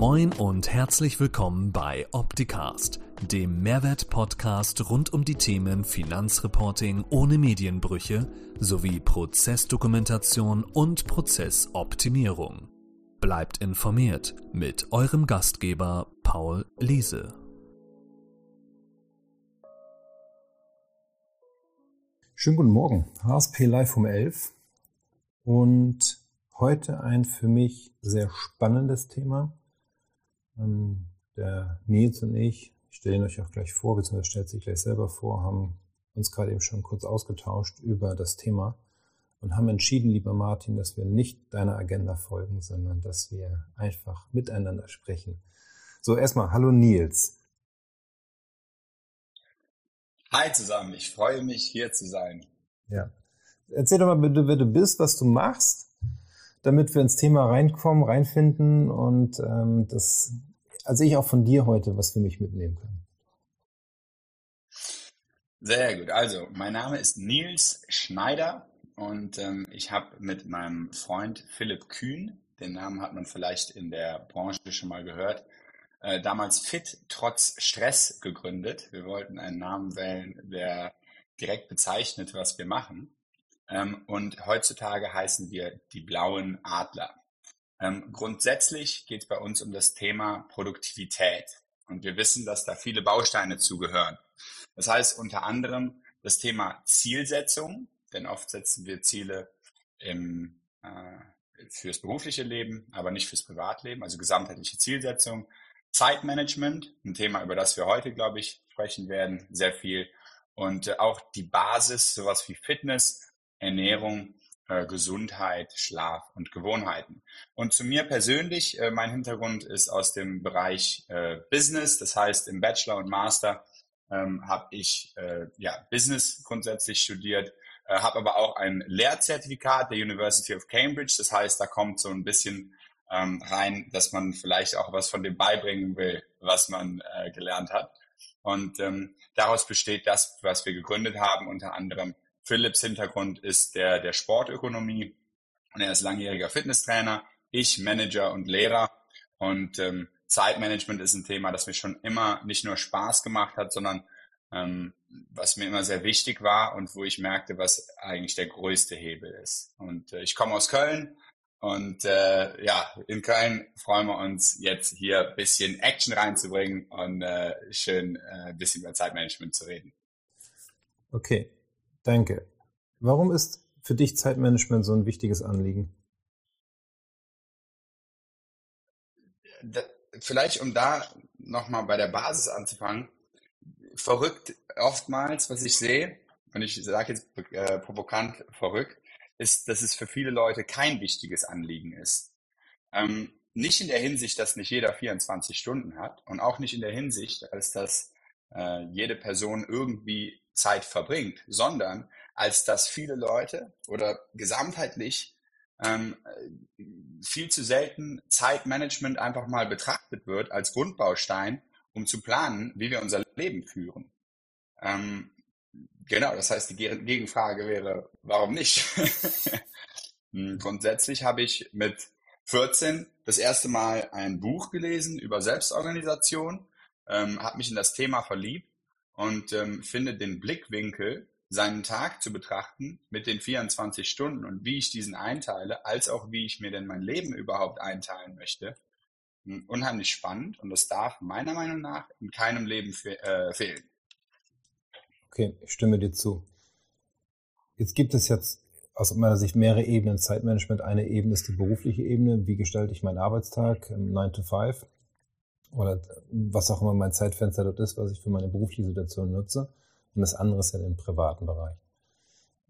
Moin und herzlich willkommen bei Opticast, dem Mehrwert-Podcast rund um die Themen Finanzreporting ohne Medienbrüche sowie Prozessdokumentation und Prozessoptimierung. Bleibt informiert mit eurem Gastgeber Paul Liese. Schönen guten Morgen, HSP Live um 11 und heute ein für mich sehr spannendes Thema ähm, der Nils und ich, ich stelle ihn euch auch gleich vor, beziehungsweise stellt sich gleich selber vor, haben uns gerade eben schon kurz ausgetauscht über das Thema und haben entschieden, lieber Martin, dass wir nicht deiner Agenda folgen, sondern dass wir einfach miteinander sprechen. So, erstmal, hallo Nils. Hi zusammen, ich freue mich hier zu sein. Ja. Erzähl doch mal bitte, wer du bist, was du machst, damit wir ins Thema reinkommen, reinfinden und ähm, das also ich auch von dir heute was für mich mitnehmen kann. Sehr gut. Also, mein Name ist Nils Schneider und ähm, ich habe mit meinem Freund Philipp Kühn, den Namen hat man vielleicht in der Branche schon mal gehört, äh, damals Fit trotz Stress gegründet. Wir wollten einen Namen wählen, der direkt bezeichnet, was wir machen. Ähm, und heutzutage heißen wir die blauen Adler. Ähm, grundsätzlich geht es bei uns um das Thema Produktivität. Und wir wissen, dass da viele Bausteine zugehören. Das heißt unter anderem das Thema Zielsetzung, denn oft setzen wir Ziele im, äh, fürs berufliche Leben, aber nicht fürs Privatleben, also gesamtheitliche Zielsetzung. Zeitmanagement, ein Thema, über das wir heute, glaube ich, sprechen werden, sehr viel. Und äh, auch die Basis, sowas wie Fitness, Ernährung äh, Gesundheit, Schlaf und Gewohnheiten. Und zu mir persönlich, äh, mein Hintergrund ist aus dem Bereich äh, Business, das heißt im Bachelor und Master ähm, habe ich ja Business grundsätzlich studiert, habe aber auch ein Lehrzertifikat der University of Cambridge, das heißt, da kommt so ein bisschen ähm, rein, dass man vielleicht auch was von dem beibringen will, was man gelernt hat. Und ähm, daraus besteht das, was wir gegründet haben, unter anderem Philips Hintergrund ist der der Sportökonomie und er ist langjähriger Fitnesstrainer, ich Manager und Lehrer und ähm, Zeitmanagement ist ein Thema, das mir schon immer nicht nur Spaß gemacht hat, sondern ähm, was mir immer sehr wichtig war und wo ich merkte, was eigentlich der größte Hebel ist. Und äh, ich komme aus Köln und äh, ja, in Köln freuen wir uns jetzt hier ein bisschen Action reinzubringen und äh, schön äh, ein bisschen über Zeitmanagement zu reden. Okay, Danke. Warum ist für dich Zeitmanagement so ein wichtiges Anliegen? Vielleicht, um da nochmal bei der Basis anzufangen, verrückt oftmals, was ich sehe, und ich sage jetzt äh, provokant verrückt, ist, dass es für viele Leute kein wichtiges Anliegen ist. Ähm, nicht in der Hinsicht, dass nicht jeder 24 Stunden hat und auch nicht in der Hinsicht, als dass äh, jede Person irgendwie Zeit verbringt, sondern als dass viele Leute oder gesamtheitlich ähm, viel zu selten Zeitmanagement einfach mal betrachtet wird als Grundbaustein, um zu planen, wie wir unser Leben führen. Ähm, genau, das heißt, die Gegenfrage wäre, warum nicht? Hm, grundsätzlich habe ich mit 14 das erste Mal ein Buch gelesen über Selbstorganisation, ähm, habe mich in das Thema verliebt und ähm, finde den Blickwinkel, seinen Tag zu betrachten mit den 24 Stunden und wie ich diesen einteile, als auch wie ich mir denn mein Leben überhaupt einteilen möchte, hm, unheimlich spannend und das darf meiner Meinung nach in keinem Leben fe äh, fehlen. Okay, ich stimme dir zu. Jetzt gibt es jetzt aus meiner Sicht mehrere Ebenen Zeitmanagement. Eine Ebene ist die berufliche Ebene. Wie gestalte ich meinen Arbeitstag? 9 to 5 oder was auch immer mein Zeitfenster dort ist, was ich für meine berufliche Situation nutze. Und das andere ist ja im privaten Bereich.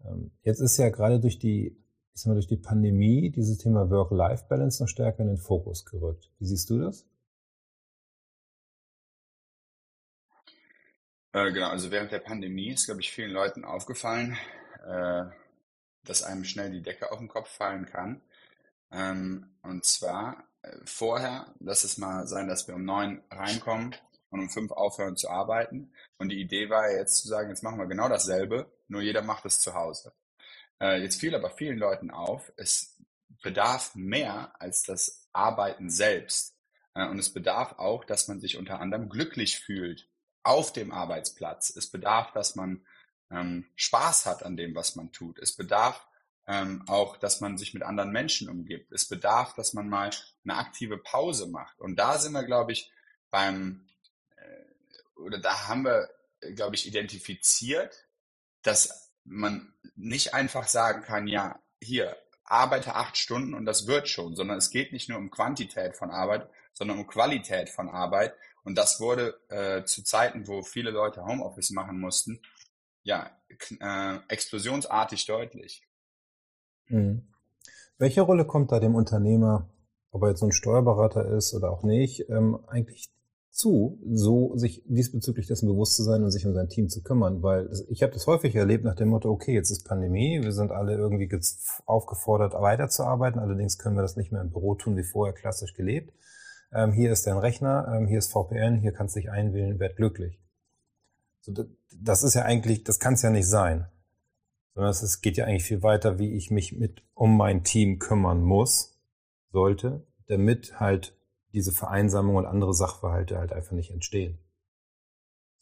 Ähm, jetzt ist ja gerade durch die, ich sag durch die Pandemie dieses Thema Work-Life-Balance noch stärker in den Fokus gerückt. Wie siehst du das? Äh, genau, also während der Pandemie ist, glaube ich, vielen Leuten aufgefallen, äh, dass einem schnell die Decke auf den Kopf fallen kann. Ähm, und zwar vorher, lass es mal sein, dass wir um neun reinkommen und um fünf aufhören zu arbeiten. Und die Idee war jetzt zu sagen, jetzt machen wir genau dasselbe, nur jeder macht es zu Hause. Äh, jetzt fiel aber vielen Leuten auf, es bedarf mehr als das Arbeiten selbst. Äh, und es bedarf auch, dass man sich unter anderem glücklich fühlt auf dem Arbeitsplatz. Es bedarf, dass man ähm, Spaß hat an dem, was man tut. Es bedarf ähm, auch, dass man sich mit anderen Menschen umgibt. Es bedarf, dass man mal eine aktive Pause macht. Und da sind wir, glaube ich, beim, äh, oder da haben wir, glaube ich, identifiziert, dass man nicht einfach sagen kann, ja, hier, arbeite acht Stunden und das wird schon, sondern es geht nicht nur um Quantität von Arbeit, sondern um Qualität von Arbeit. Und das wurde äh, zu Zeiten, wo viele Leute Homeoffice machen mussten, ja, äh, explosionsartig deutlich. Mhm. Welche Rolle kommt da dem Unternehmer, ob er jetzt so ein Steuerberater ist oder auch nicht, ähm, eigentlich zu, so sich diesbezüglich dessen bewusst zu sein und sich um sein Team zu kümmern? Weil ich habe das häufig erlebt nach dem Motto, okay, jetzt ist Pandemie, wir sind alle irgendwie aufgefordert, weiterzuarbeiten, allerdings können wir das nicht mehr im Büro tun, wie vorher klassisch gelebt. Ähm, hier ist dein Rechner, ähm, hier ist VPN, hier kannst du dich einwählen, werd glücklich. So, das ist ja eigentlich, das kann es ja nicht sein sondern es geht ja eigentlich viel weiter, wie ich mich mit um mein Team kümmern muss, sollte, damit halt diese Vereinsamung und andere Sachverhalte halt einfach nicht entstehen.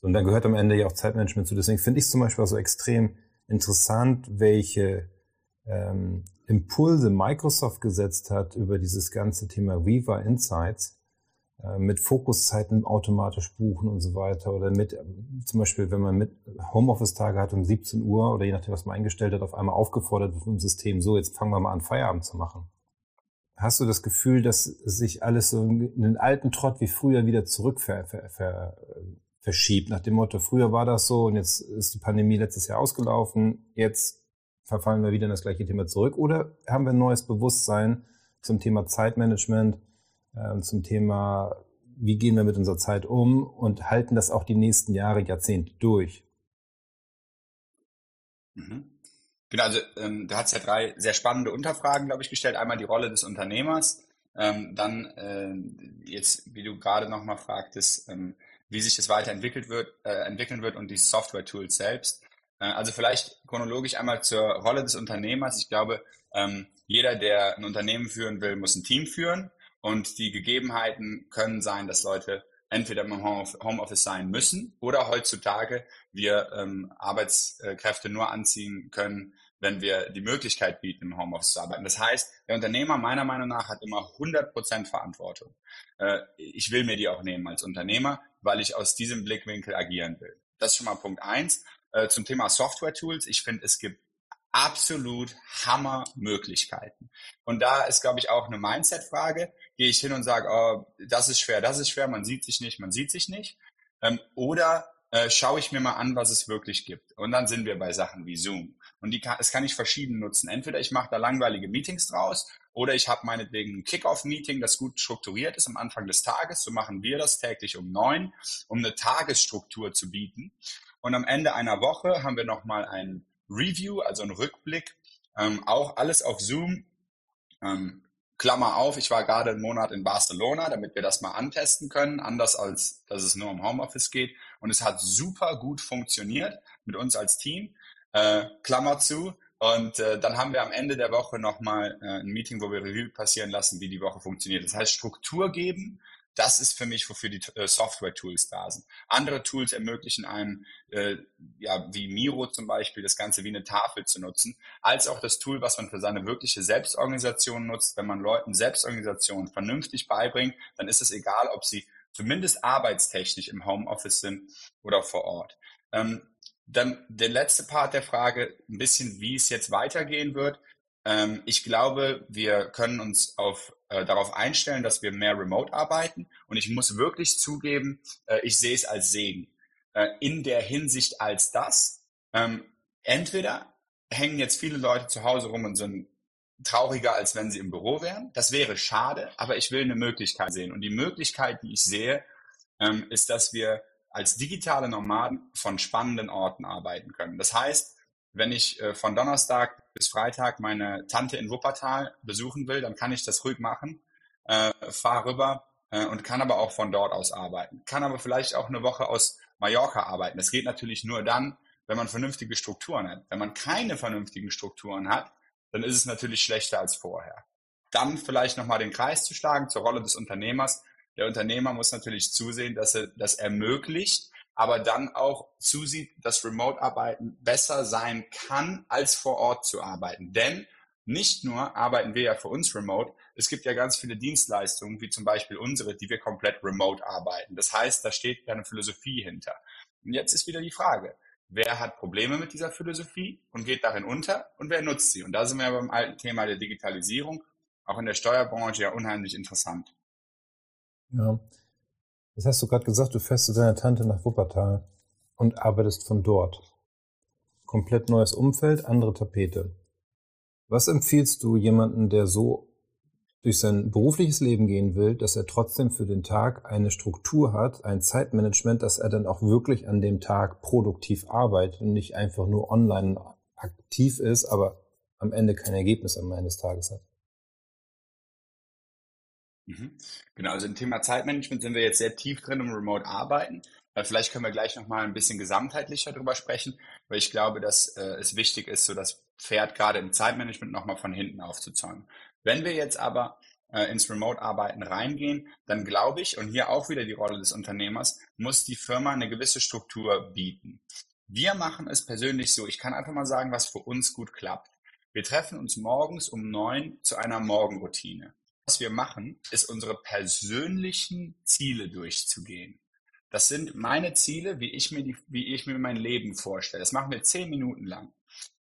So, und dann gehört am Ende ja auch Zeitmanagement zu. Deswegen finde ich es zum Beispiel auch so extrem interessant, welche ähm, Impulse Microsoft gesetzt hat über dieses ganze Thema Viva Insights, mit Fokuszeiten automatisch buchen und so weiter oder mit zum Beispiel, wenn man mit Homeoffice-Tage hat um 17 Uhr oder je nachdem, was man eingestellt hat, auf einmal aufgefordert wird vom System, so jetzt fangen wir mal an, Feierabend zu machen. Hast du das Gefühl, dass sich alles so in den alten Trott wie früher wieder zurück ver, ver, ver, verschiebt, nach dem Motto, früher war das so und jetzt ist die Pandemie letztes Jahr ausgelaufen, jetzt verfallen wir wieder in das gleiche Thema zurück oder haben wir ein neues Bewusstsein zum Thema Zeitmanagement, äh, zum Thema, wie gehen wir mit unserer Zeit um und halten das auch die nächsten Jahre, Jahrzehnte durch. Mhm. Genau, also ähm, du hast ja drei sehr spannende Unterfragen, glaube ich, gestellt. Einmal die Rolle des Unternehmers, ähm, dann äh, jetzt, wie du gerade nochmal fragtest, ähm, wie sich das weiterentwickelt wird, äh, entwickeln wird und die Software-Tools selbst. Äh, also vielleicht chronologisch einmal zur Rolle des Unternehmers. Ich glaube, ähm, jeder, der ein Unternehmen führen will, muss ein Team führen. Und die Gegebenheiten können sein, dass Leute entweder im Homeoffice sein müssen oder heutzutage wir ähm, Arbeitskräfte nur anziehen können, wenn wir die Möglichkeit bieten, im Homeoffice zu arbeiten. Das heißt, der Unternehmer meiner Meinung nach hat immer 100% Verantwortung. Äh, ich will mir die auch nehmen als Unternehmer, weil ich aus diesem Blickwinkel agieren will. Das ist schon mal Punkt eins. Äh, zum Thema Software-Tools. Ich finde, es gibt absolut Hammermöglichkeiten. Und da ist, glaube ich, auch eine Mindset-Frage. Gehe ich hin und sage, oh, das ist schwer, das ist schwer, man sieht sich nicht, man sieht sich nicht. Ähm, oder äh, schaue ich mir mal an, was es wirklich gibt. Und dann sind wir bei Sachen wie Zoom. Und die kann, das kann ich verschieden nutzen. Entweder ich mache da langweilige Meetings draus oder ich habe meinetwegen ein Kick-Off-Meeting, das gut strukturiert ist am Anfang des Tages. So machen wir das täglich um neun, um eine Tagesstruktur zu bieten. Und am Ende einer Woche haben wir nochmal einen Review, also ein Rückblick, ähm, auch alles auf Zoom. Ähm, Klammer auf, ich war gerade einen Monat in Barcelona, damit wir das mal antesten können, anders als dass es nur um Homeoffice geht. Und es hat super gut funktioniert mit uns als Team. Äh, Klammer zu. Und äh, dann haben wir am Ende der Woche nochmal äh, ein Meeting, wo wir Review passieren lassen, wie die Woche funktioniert. Das heißt, Struktur geben, das ist für mich, wofür die äh, Software-Tools da sind. Andere Tools ermöglichen einem, äh, ja, wie Miro zum Beispiel, das Ganze wie eine Tafel zu nutzen, als auch das Tool, was man für seine wirkliche Selbstorganisation nutzt. Wenn man Leuten Selbstorganisation vernünftig beibringt, dann ist es egal, ob sie zumindest arbeitstechnisch im Homeoffice sind oder vor Ort. Ähm, dann der letzte Part der Frage, ein bisschen, wie es jetzt weitergehen wird. Ähm, ich glaube, wir können uns auf, äh, darauf einstellen, dass wir mehr remote arbeiten. Und ich muss wirklich zugeben, äh, ich sehe es als Segen. Äh, in der Hinsicht als das, ähm, entweder hängen jetzt viele Leute zu Hause rum und sind trauriger, als wenn sie im Büro wären. Das wäre schade, aber ich will eine Möglichkeit sehen. Und die Möglichkeit, die ich sehe, ähm, ist, dass wir als digitale Nomaden von spannenden Orten arbeiten können. Das heißt, wenn ich äh, von Donnerstag bis Freitag meine Tante in Wuppertal besuchen will, dann kann ich das ruhig machen, äh, fahre rüber äh, und kann aber auch von dort aus arbeiten. Kann aber vielleicht auch eine Woche aus Mallorca arbeiten. Das geht natürlich nur dann, wenn man vernünftige Strukturen hat. Wenn man keine vernünftigen Strukturen hat, dann ist es natürlich schlechter als vorher. Dann vielleicht nochmal den Kreis zu schlagen zur Rolle des Unternehmers. Der Unternehmer muss natürlich zusehen, dass er das ermöglicht, aber dann auch zusieht, dass Remote-Arbeiten besser sein kann, als vor Ort zu arbeiten. Denn nicht nur arbeiten wir ja für uns remote, es gibt ja ganz viele Dienstleistungen, wie zum Beispiel unsere, die wir komplett remote arbeiten. Das heißt, da steht ja eine Philosophie hinter. Und jetzt ist wieder die Frage, wer hat Probleme mit dieser Philosophie und geht darin unter und wer nutzt sie? Und da sind wir beim alten Thema der Digitalisierung, auch in der Steuerbranche ja unheimlich interessant. Ja, das hast du gerade gesagt, du fährst zu deiner Tante nach Wuppertal und arbeitest von dort. Komplett neues Umfeld, andere Tapete. Was empfiehlst du jemanden, der so durch sein berufliches Leben gehen will, dass er trotzdem für den Tag eine Struktur hat, ein Zeitmanagement, dass er dann auch wirklich an dem Tag produktiv arbeitet und nicht einfach nur online aktiv ist, aber am Ende kein Ergebnis am Ende des Tages hat? Mhm. Genau, also im Thema Zeitmanagement sind wir jetzt sehr tief drin im Remote Arbeiten. Vielleicht können wir gleich nochmal ein bisschen gesamtheitlicher darüber sprechen, weil ich glaube, dass äh, es wichtig ist, so das Pferd gerade im Zeitmanagement nochmal von hinten aufzuzäumen. Wenn wir jetzt aber äh, ins Remote-Arbeiten reingehen, dann glaube ich, und hier auch wieder die Rolle des Unternehmers, muss die Firma eine gewisse Struktur bieten. Wir machen es persönlich so, ich kann einfach mal sagen, was für uns gut klappt. Wir treffen uns morgens um neun zu einer Morgenroutine. Was wir machen, ist unsere persönlichen Ziele durchzugehen. Das sind meine Ziele, wie ich mir, die, wie ich mir mein Leben vorstelle. Das machen wir zehn Minuten lang.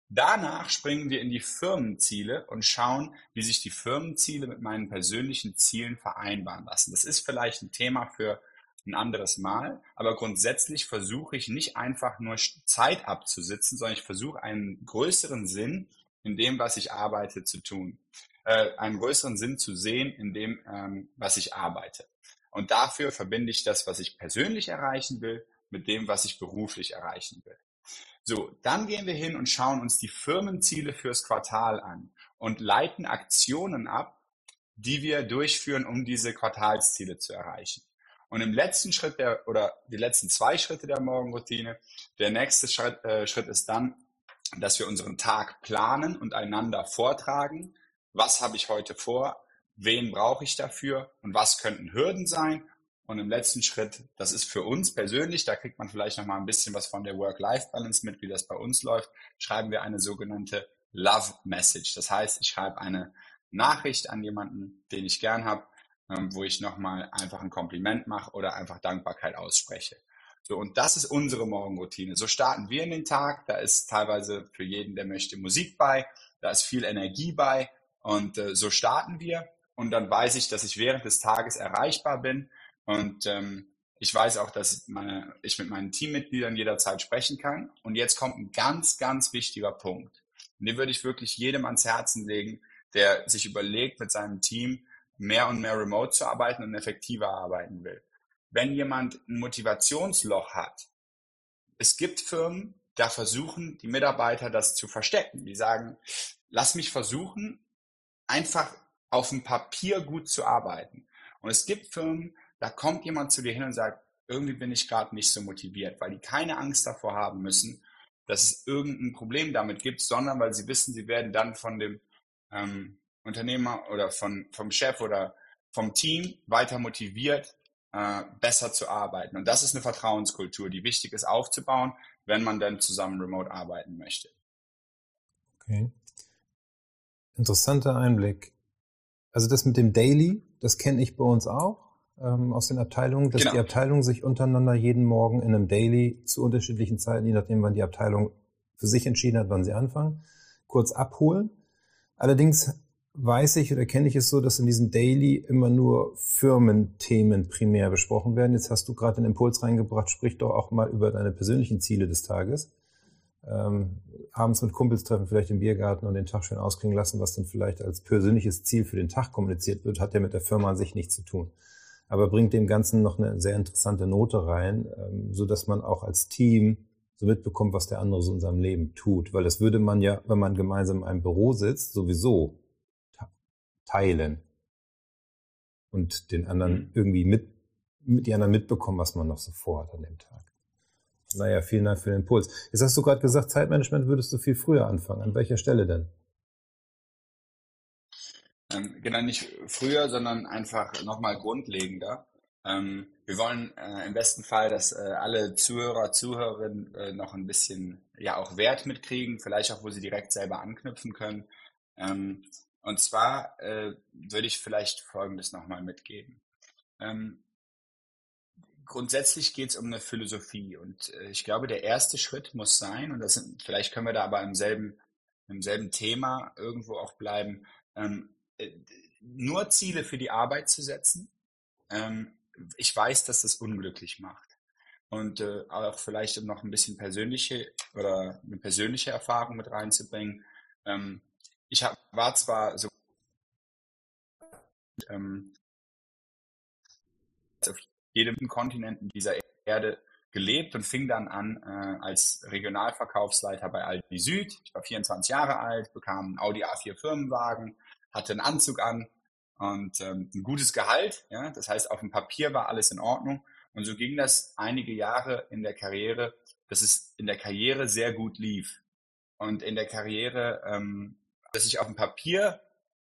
Danach springen wir in die Firmenziele und schauen, wie sich die Firmenziele mit meinen persönlichen Zielen vereinbaren lassen. Das ist vielleicht ein Thema für ein anderes Mal, aber grundsätzlich versuche ich nicht einfach nur Zeit abzusitzen, sondern ich versuche einen größeren Sinn in dem, was ich arbeite, zu tun, äh, einen größeren Sinn zu sehen in dem, ähm, was ich arbeite. Und dafür verbinde ich das, was ich persönlich erreichen will, mit dem, was ich beruflich erreichen will. So, dann gehen wir hin und schauen uns die Firmenziele fürs Quartal an und leiten Aktionen ab, die wir durchführen, um diese Quartalsziele zu erreichen. Und im letzten Schritt der, oder die letzten zwei Schritte der Morgenroutine, der nächste Schritt, äh, Schritt ist dann, dass wir unseren Tag planen und einander vortragen. Was habe ich heute vor? Wen brauche ich dafür? Und was könnten Hürden sein? Und im letzten Schritt, das ist für uns persönlich, da kriegt man vielleicht noch mal ein bisschen was von der Work-Life-Balance mit, wie das bei uns läuft, schreiben wir eine sogenannte Love Message. Das heißt, ich schreibe eine Nachricht an jemanden, den ich gern habe, ähm, wo ich nochmal einfach ein Kompliment mache oder einfach Dankbarkeit ausspreche. So, und das ist unsere Morgenroutine. So starten wir in den Tag. Da ist teilweise für jeden, der möchte, Musik bei. Da ist viel Energie bei. Und äh, so starten wir. Und dann weiß ich, dass ich während des Tages erreichbar bin und ähm, ich weiß auch, dass meine, ich mit meinen Teammitgliedern jederzeit sprechen kann. Und jetzt kommt ein ganz, ganz wichtiger Punkt. Und den würde ich wirklich jedem ans Herzen legen, der sich überlegt, mit seinem Team mehr und mehr remote zu arbeiten und effektiver arbeiten will. Wenn jemand ein Motivationsloch hat, es gibt Firmen, da versuchen die Mitarbeiter das zu verstecken. Die sagen, lass mich versuchen, einfach auf dem Papier gut zu arbeiten. Und es gibt Firmen, da kommt jemand zu dir hin und sagt, irgendwie bin ich gerade nicht so motiviert, weil die keine Angst davor haben müssen, dass es irgendein Problem damit gibt, sondern weil sie wissen, sie werden dann von dem ähm, Unternehmer oder von, vom Chef oder vom Team weiter motiviert, äh, besser zu arbeiten. Und das ist eine Vertrauenskultur, die wichtig ist aufzubauen, wenn man dann zusammen remote arbeiten möchte. Okay. Interessanter Einblick. Also das mit dem Daily, das kenne ich bei uns auch ähm, aus den Abteilungen, dass genau. die Abteilungen sich untereinander jeden Morgen in einem Daily zu unterschiedlichen Zeiten, je nachdem, wann die Abteilung für sich entschieden hat, wann sie anfangen, kurz abholen. Allerdings weiß ich oder kenne ich es so, dass in diesem Daily immer nur Firmenthemen primär besprochen werden. Jetzt hast du gerade den Impuls reingebracht, sprich doch auch mal über deine persönlichen Ziele des Tages. Ähm, abends mit Kumpels treffen, vielleicht im Biergarten und den Tag schön ausklingen lassen, was dann vielleicht als persönliches Ziel für den Tag kommuniziert wird, hat ja mit der Firma an sich nichts zu tun aber bringt dem Ganzen noch eine sehr interessante Note rein, ähm, so dass man auch als Team so mitbekommt, was der andere so in seinem Leben tut. Weil das würde man ja, wenn man gemeinsam in einem Büro sitzt, sowieso teilen und den anderen mhm. irgendwie mit, mit die anderen mitbekommen, was man noch so vorhat an dem Tag. Naja, vielen Dank für den Impuls. Jetzt hast du gerade gesagt, Zeitmanagement würdest du viel früher anfangen. An welcher Stelle denn? Ähm, genau, nicht früher, sondern einfach nochmal grundlegender. Ähm, wir wollen äh, im besten Fall, dass äh, alle Zuhörer, Zuhörerinnen äh, noch ein bisschen ja auch Wert mitkriegen, vielleicht auch, wo sie direkt selber anknüpfen können. Ähm, und zwar äh, würde ich vielleicht Folgendes nochmal mitgeben. Ähm, grundsätzlich geht es um eine Philosophie und äh, ich glaube, der erste Schritt muss sein, und das sind, vielleicht können wir da aber im selben, im selben Thema irgendwo auch bleiben, ähm, äh, nur Ziele für die Arbeit zu setzen. Ähm, ich weiß, dass das unglücklich macht. Und äh, auch vielleicht um noch ein bisschen persönliche oder eine persönliche Erfahrung mit reinzubringen. Ähm, ich hab, war zwar so ähm, auf jedem Kontinent dieser Erde gelebt und fing dann an äh, als Regionalverkaufsleiter bei Aldi Süd. Ich war 24 Jahre alt, bekam einen Audi A4 Firmenwagen, hatte einen Anzug an und ähm, ein gutes Gehalt. Ja? Das heißt, auf dem Papier war alles in Ordnung. Und so ging das einige Jahre in der Karriere, dass es in der Karriere sehr gut lief. Und in der Karriere, ähm, dass ich auf dem Papier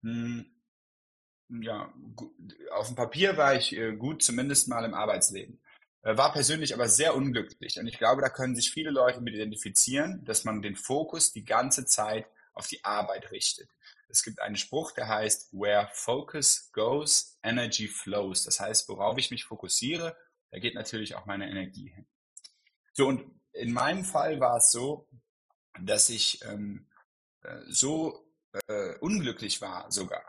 mh, hm, ja, auf dem Papier war ich äh, gut, zumindest mal im Arbeitsleben. Äh, war persönlich aber sehr unglücklich. Und ich glaube, da können sich viele Leute mit identifizieren, dass man den Fokus die ganze Zeit auf die Arbeit richtet. Es gibt einen Spruch, der heißt, where focus goes, energy flows. Das heißt, worauf ich mich fokussiere, da geht natürlich auch meine Energie hin. So, und in meinem Fall war es so, dass ich ähm, äh, so äh, unglücklich war sogar,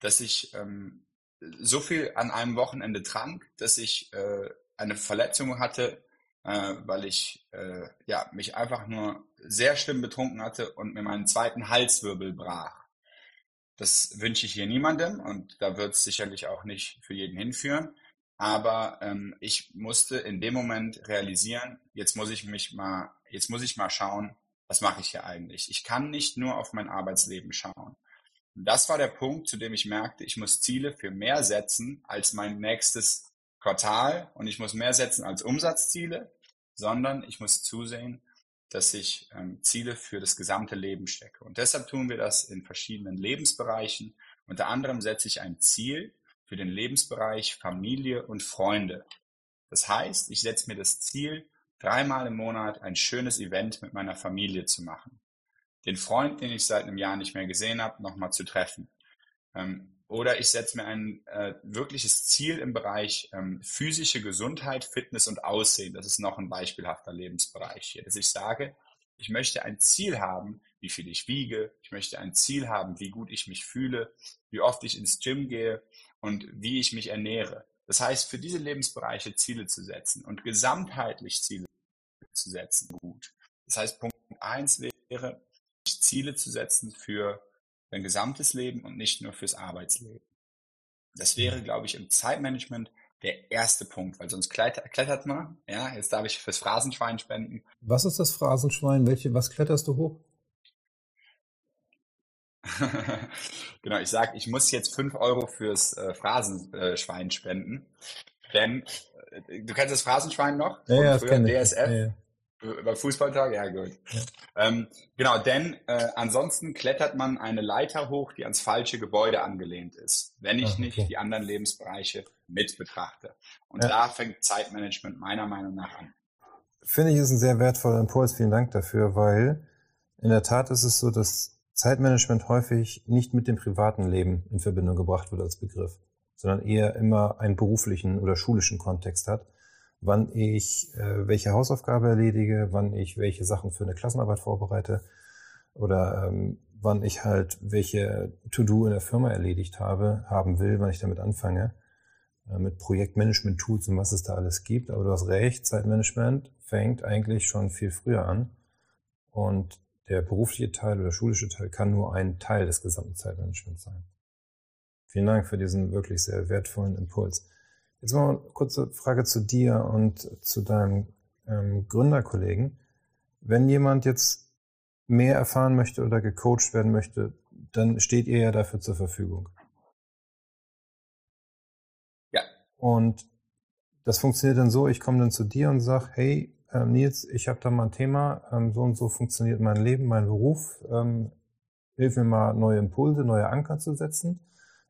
dass ich ähm, so viel an einem Wochenende trank, dass ich äh, eine Verletzung hatte, äh, weil ich äh, ja, mich einfach nur sehr schlimm betrunken hatte und mir meinen zweiten Halswirbel brach. Das wünsche ich hier niemandem und da wird es sicherlich auch nicht für jeden hinführen. Aber ähm, ich musste in dem Moment realisieren, jetzt muss ich mich mal, jetzt muss ich mal schauen, was mache ich hier eigentlich? Ich kann nicht nur auf mein Arbeitsleben schauen. Und das war der Punkt, zu dem ich merkte, ich muss Ziele für mehr setzen als mein nächstes Quartal und ich muss mehr setzen als Umsatzziele, sondern ich muss zusehen, dass ich ähm, Ziele für das gesamte Leben stecke. Und deshalb tun wir das in verschiedenen Lebensbereichen. Unter anderem setze ich ein Ziel für den Lebensbereich Familie und Freunde. Das heißt, ich setze mir das Ziel, dreimal im Monat ein schönes Event mit meiner Familie zu machen. Den Freund, den ich seit einem Jahr nicht mehr gesehen habe, nochmal zu treffen. Ähm, oder ich setze mir ein äh, wirkliches Ziel im Bereich ähm, physische Gesundheit, Fitness und Aussehen. Das ist noch ein beispielhafter Lebensbereich hier, dass ich sage, ich möchte ein Ziel haben, wie viel ich wiege. Ich möchte ein Ziel haben, wie gut ich mich fühle, wie oft ich ins Gym gehe und wie ich mich ernähre. Das heißt, für diese Lebensbereiche Ziele zu setzen und gesamtheitlich Ziele zu setzen, gut. Das heißt, Punkt eins wäre, Ziele zu setzen für dein gesamtes Leben und nicht nur fürs Arbeitsleben. Das wäre, glaube ich, im Zeitmanagement der erste Punkt, weil sonst klettert, klettert man. Ja, jetzt darf ich fürs Phrasenschwein spenden. Was ist das Phrasenschwein? Welche, was kletterst du hoch? genau, ich sage, ich muss jetzt fünf Euro fürs äh, Phrasenschwein spenden. Denn äh, du kennst das Phrasenschwein noch? Ja, ja, ich. DSF. Ja, ja. Beim Fußballtag? Ja, gut. Ja. Ähm, genau, denn äh, ansonsten klettert man eine Leiter hoch, die ans falsche Gebäude angelehnt ist, wenn ich ah, okay. nicht die anderen Lebensbereiche mit betrachte. Und ja. da fängt Zeitmanagement meiner Meinung nach an. Finde ich, ist ein sehr wertvoller Impuls. Vielen Dank dafür, weil in der Tat ist es so, dass Zeitmanagement häufig nicht mit dem privaten Leben in Verbindung gebracht wird als Begriff, sondern eher immer einen beruflichen oder schulischen Kontext hat wann ich äh, welche Hausaufgabe erledige, wann ich welche Sachen für eine Klassenarbeit vorbereite oder ähm, wann ich halt welche To-Do in der Firma erledigt habe, haben will, wann ich damit anfange, äh, mit Projektmanagement-Tools und was es da alles gibt. Aber du hast recht, Zeitmanagement fängt eigentlich schon viel früher an und der berufliche Teil oder schulische Teil kann nur ein Teil des gesamten Zeitmanagements sein. Vielen Dank für diesen wirklich sehr wertvollen Impuls. Jetzt mal eine kurze Frage zu dir und zu deinem ähm, Gründerkollegen. Wenn jemand jetzt mehr erfahren möchte oder gecoacht werden möchte, dann steht ihr ja dafür zur Verfügung. Ja. Und das funktioniert dann so, ich komme dann zu dir und sage, hey, ähm, Nils, ich habe da mal ein Thema, ähm, so und so funktioniert mein Leben, mein Beruf, ähm, hilf mir mal neue Impulse, neue Anker zu setzen.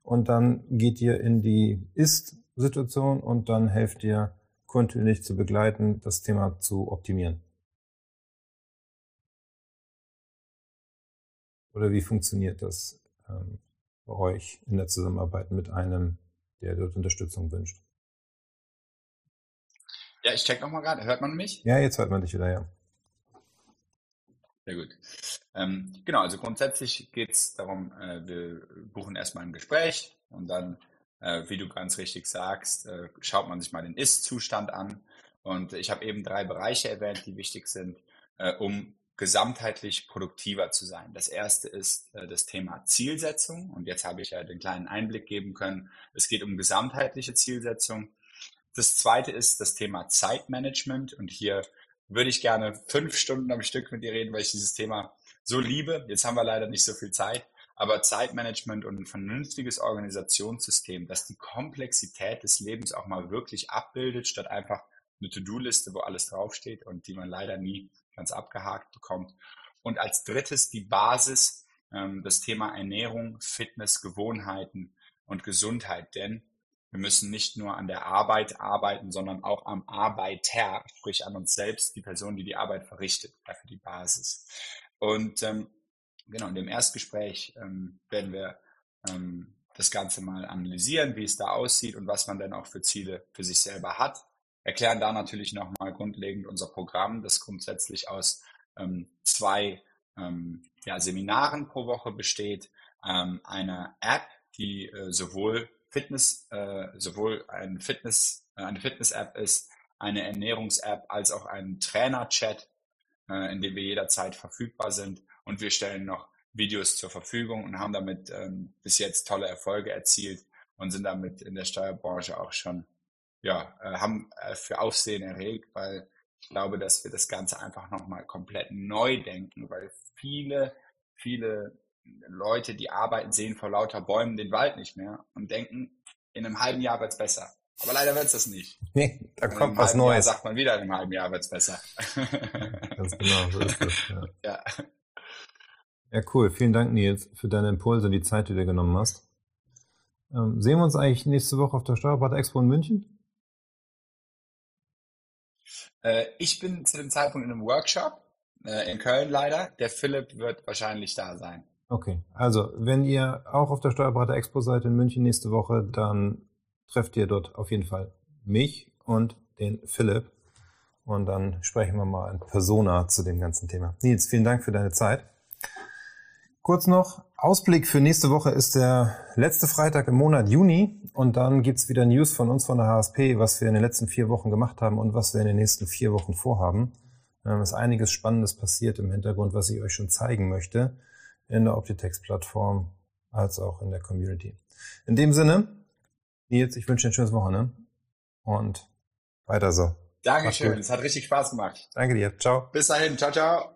Und dann geht ihr in die Ist- Situation und dann helft ihr kontinuierlich zu begleiten, das Thema zu optimieren. Oder wie funktioniert das ähm, bei euch in der Zusammenarbeit mit einem, der dort Unterstützung wünscht? Ja, ich check nochmal gerade. Hört man mich? Ja, jetzt hört man dich wieder, ja. Sehr gut. Ähm, genau, also grundsätzlich geht es darum, äh, wir buchen erstmal ein Gespräch und dann, wie du ganz richtig sagst, äh, schaut man sich mal den Ist-Zustand an. Und ich habe eben drei Bereiche erwähnt, die wichtig sind, äh, um gesamtheitlich produktiver zu sein. Das erste ist äh, das Thema Zielsetzung. Und jetzt habe ich ja den kleinen Einblick geben können. Es geht um gesamtheitliche Zielsetzung. Das zweite ist das Thema Zeitmanagement. Und hier würde ich gerne fünf Stunden am Stück mit dir reden, weil ich dieses Thema so liebe. Jetzt haben wir leider nicht so viel Zeit. Aber Zeitmanagement und ein vernünftiges Organisationssystem, das die Komplexität des Lebens auch mal wirklich abbildet, statt einfach eine To-Do-Liste, wo alles draufsteht und die man leider nie ganz abgehakt bekommt. Und als drittes die Basis, ähm, das Thema Ernährung, Fitness, Gewohnheiten und Gesundheit. Denn wir müssen nicht nur an der Arbeit arbeiten, sondern auch am Arbeiter, sprich an uns selbst, die Person, die die Arbeit verrichtet, dafür die Basis. Und ähm, genau, in dem Erstgespräch ähm, werden wir ähm, das Ganze mal analysieren, wie es da aussieht und was man dann auch für Ziele für sich selber hat erklären da natürlich nochmal grundlegend unser Programm, das grundsätzlich aus ähm, zwei ähm, ja, Seminaren pro Woche besteht, ähm, einer App, die äh, sowohl Fitness, äh, sowohl ein Fitness, äh, eine Fitness-App ist, eine Ernährungs-App, als auch ein Trainer-Chat, äh, in dem wir jederzeit verfügbar sind. Und wir stellen noch Videos zur Verfügung und haben damit ähm, bis jetzt tolle Erfolge erzielt und sind damit in der Steuerbranche auch schon ja, äh, haben äh, für Aufsehen erregt, weil ich glaube, dass wir das Ganze einfach nochmal komplett neu denken, weil viele, viele Leute, die arbeiten, sehen vor lauter Bäumen den Wald nicht mehr und denken, in einem halben Jahr wird's besser. Aber leider wird's das nicht. Nee, da kommt was Neues. Jahr sagt man wieder, in einem halben Jahr wird's besser. Ganz genau, so ist das. Ja. ja. Ja, cool. Vielen Dank, Nils, für deine Impulse und die Zeit, die du dir genommen hast. Ähm, sehen wir uns eigentlich nächste Woche auf der Steuerberater Expo in München? Äh, ich bin zu dem Zeitpunkt in einem Workshop äh, in Köln leider. Der Philipp wird wahrscheinlich da sein. Okay, also wenn ihr auch auf der Steuerberater Expo seid in München nächste Woche, dann trefft ihr dort auf jeden Fall mich und den Philipp. Und dann sprechen wir mal in Persona zu dem ganzen Thema. Nils, vielen Dank für deine Zeit. Kurz noch, Ausblick für nächste Woche ist der letzte Freitag im Monat Juni und dann gibt's wieder News von uns von der HSP, was wir in den letzten vier Wochen gemacht haben und was wir in den nächsten vier Wochen vorhaben. Ähm, es ist einiges Spannendes passiert im Hintergrund, was ich euch schon zeigen möchte, in der Optitex-Plattform als auch in der Community. In dem Sinne, Nils, ich wünsche dir ein schönes Wochenende und weiter so. Dankeschön, es hat richtig Spaß gemacht. Danke dir, ciao. Bis dahin, ciao, ciao.